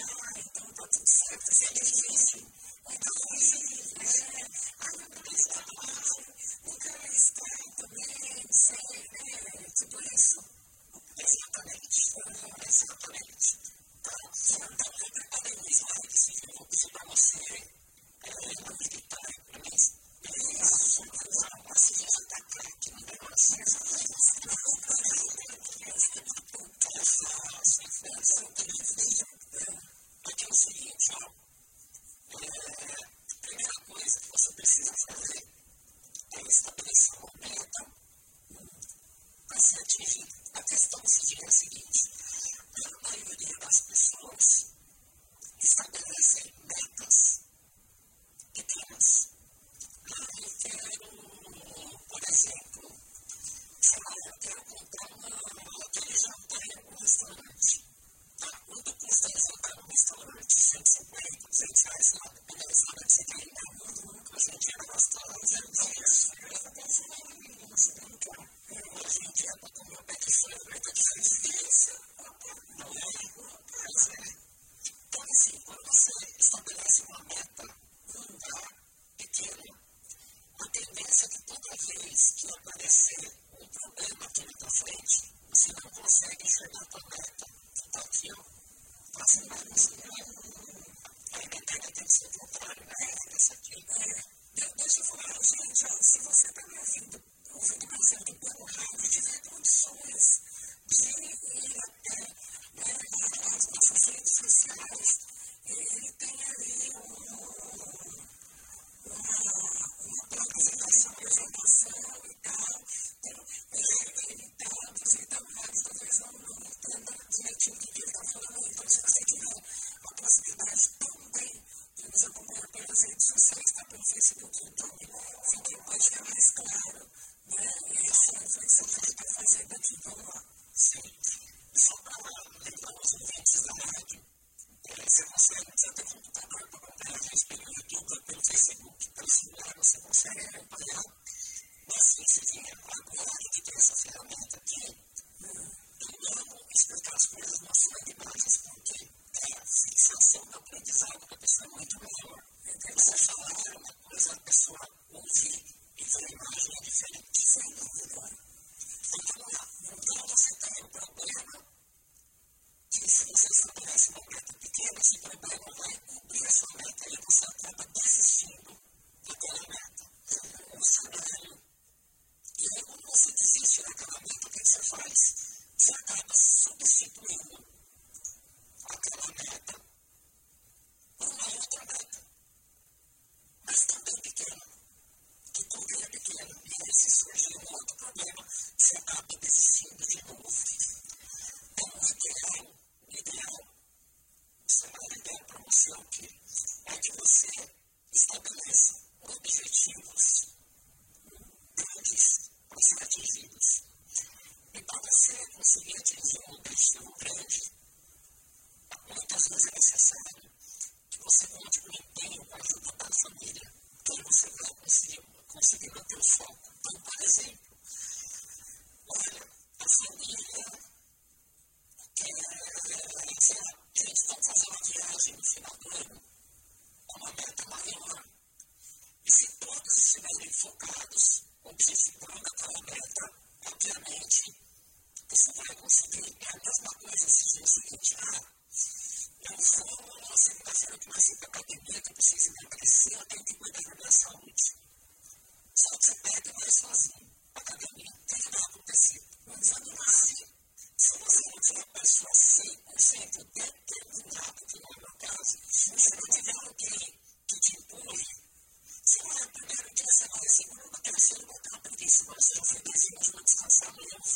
então, ah, então tá tudo certo, assim, é difícil trabalho vai cumprir a meta, ele você acaba desistindo daquela meta. O cenário e aí, você desiste acabamento, o que você faz? Você acaba substituindo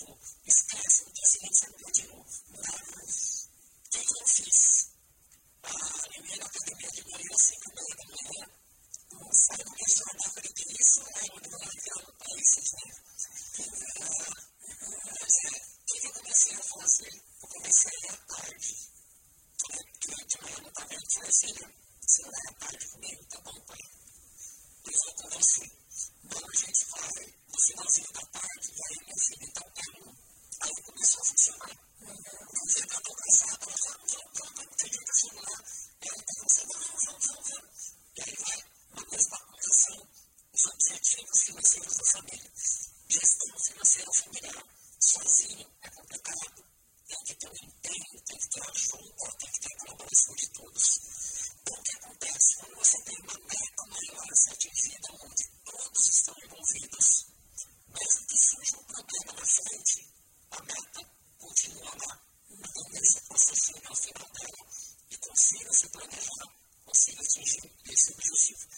eu vou. Esquece, no dia seguinte você não de novo. Não, o que eu fiz? Ah, eu ia na academia de manhã, 5 e meia da manhã, não sai do meu jornal, falei que isso é onde eu vou entrar no país, né? Mas o que eu comecei a fazer? Eu comecei a ir à tarde. Porque de manhã não estava indo, falei assim, você vai à tarde comigo? Tá bom, pai. Eu vou com você. Então a gente vai no finalzinho da tarde, e aí meu filho então pega Aí começou a funcionar. Tá tão on sait que son jeu.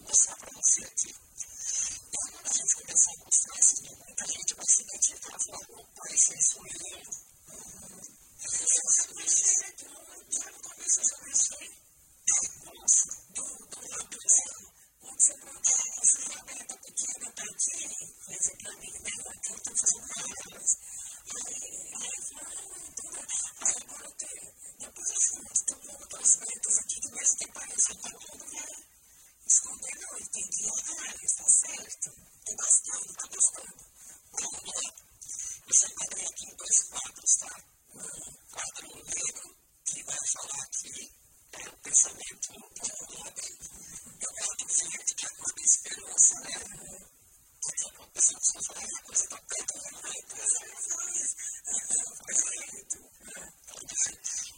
fazendo ele, né? ele não fez a. Se tivesse feito a planilha, ele estava lá, a gente ia fazendo mal, hein? Eu acho que ele não está fazendo mal. Mas assim, pessoal, esses objetivos são importantes. Agora vamos lá. Ponto principal, que é o tema aqui da qual é o pensamento do rico, qual é o pensamento do pobre, que difere um do outro. Vou mostrar para você aqui. Então, quando a gente começar a mostrar esses muita gente vai e esse é isso mesmo. Está certo? Estou gostando, está gostando. Vamos lá. Eu separei aqui em dois quadros, tá? Um quadro negro, que vai falar que é o pensamento do homem. E o quadro verde, que é a cor da esperança, né? Porque a pessoa precisa falar, a coisa está perto, não vai trazer razões. Mas é isso.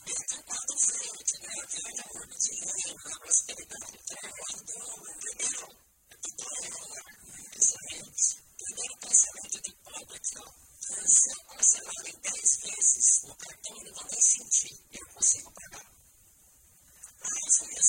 E tem o quadro verde, né? Que é a cor do dinheiro, a prosperidade, que é o dom, entendeu? É tudo é, isso aí. Primeiro pensamento de pobre aqui, ó. Se eu parcelar em 10 vezes no cartão, eu não vou nem sentir. Eu consigo pagar.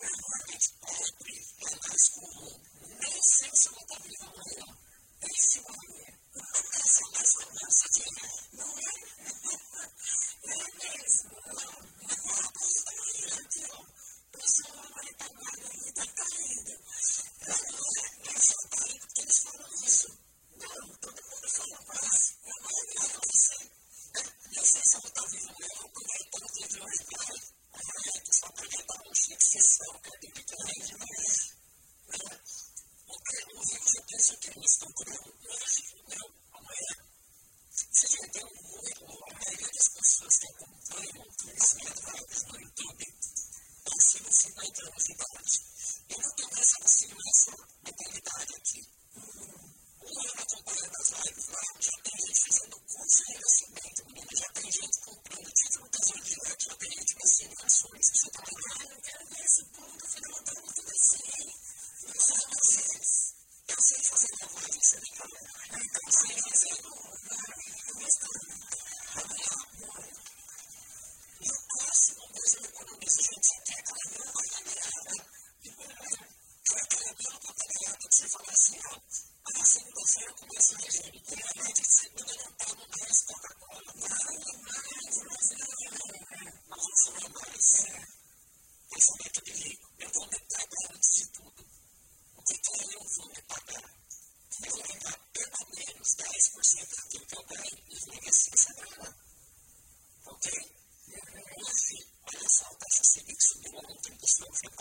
esse pensamento muito comum, né? Opa, não é uma pergunta essa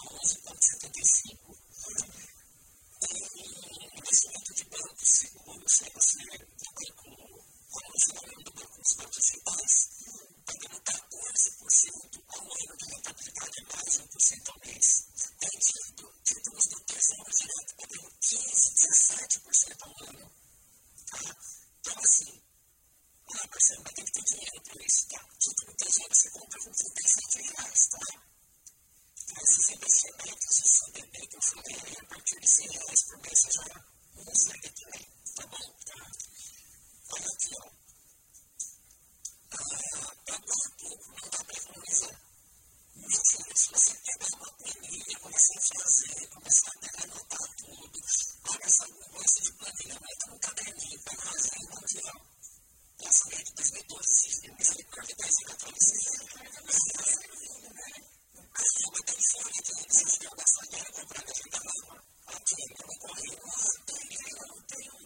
1975, o investimento de banco seguro chega a ser do banco, como do banco dos bancos centrais, pagando 14% ao ano que rentabilidade e mais 1% ao mês. Vendido títulos do Tesouro pagando 15%, 17% ao ano. Tá? Então, assim, ah, Marcelo, mas que ter dinheiro para isso, tá? Título Tesouro você compra com 37 reais, tá? esses investimentos, esse bebê que eu falei a partir de 100 reais por mês, você já usa ele também, tá bom? Tá? Olha aqui, ó. Pagar ah, pouco não dá para economizar. Mas assim, se você pegar uma planilha, começar a fazer, começar a anotar tudo, olha, se coisa de planilha, meta no caderninho, pega fazer agenda aqui, ó. Lançamento de 2012, esse filme, misericórdia, 10 anos atrás gente insistiu a guerra comprando a gente da Aqui, eu não corri, não tenho, não tenho.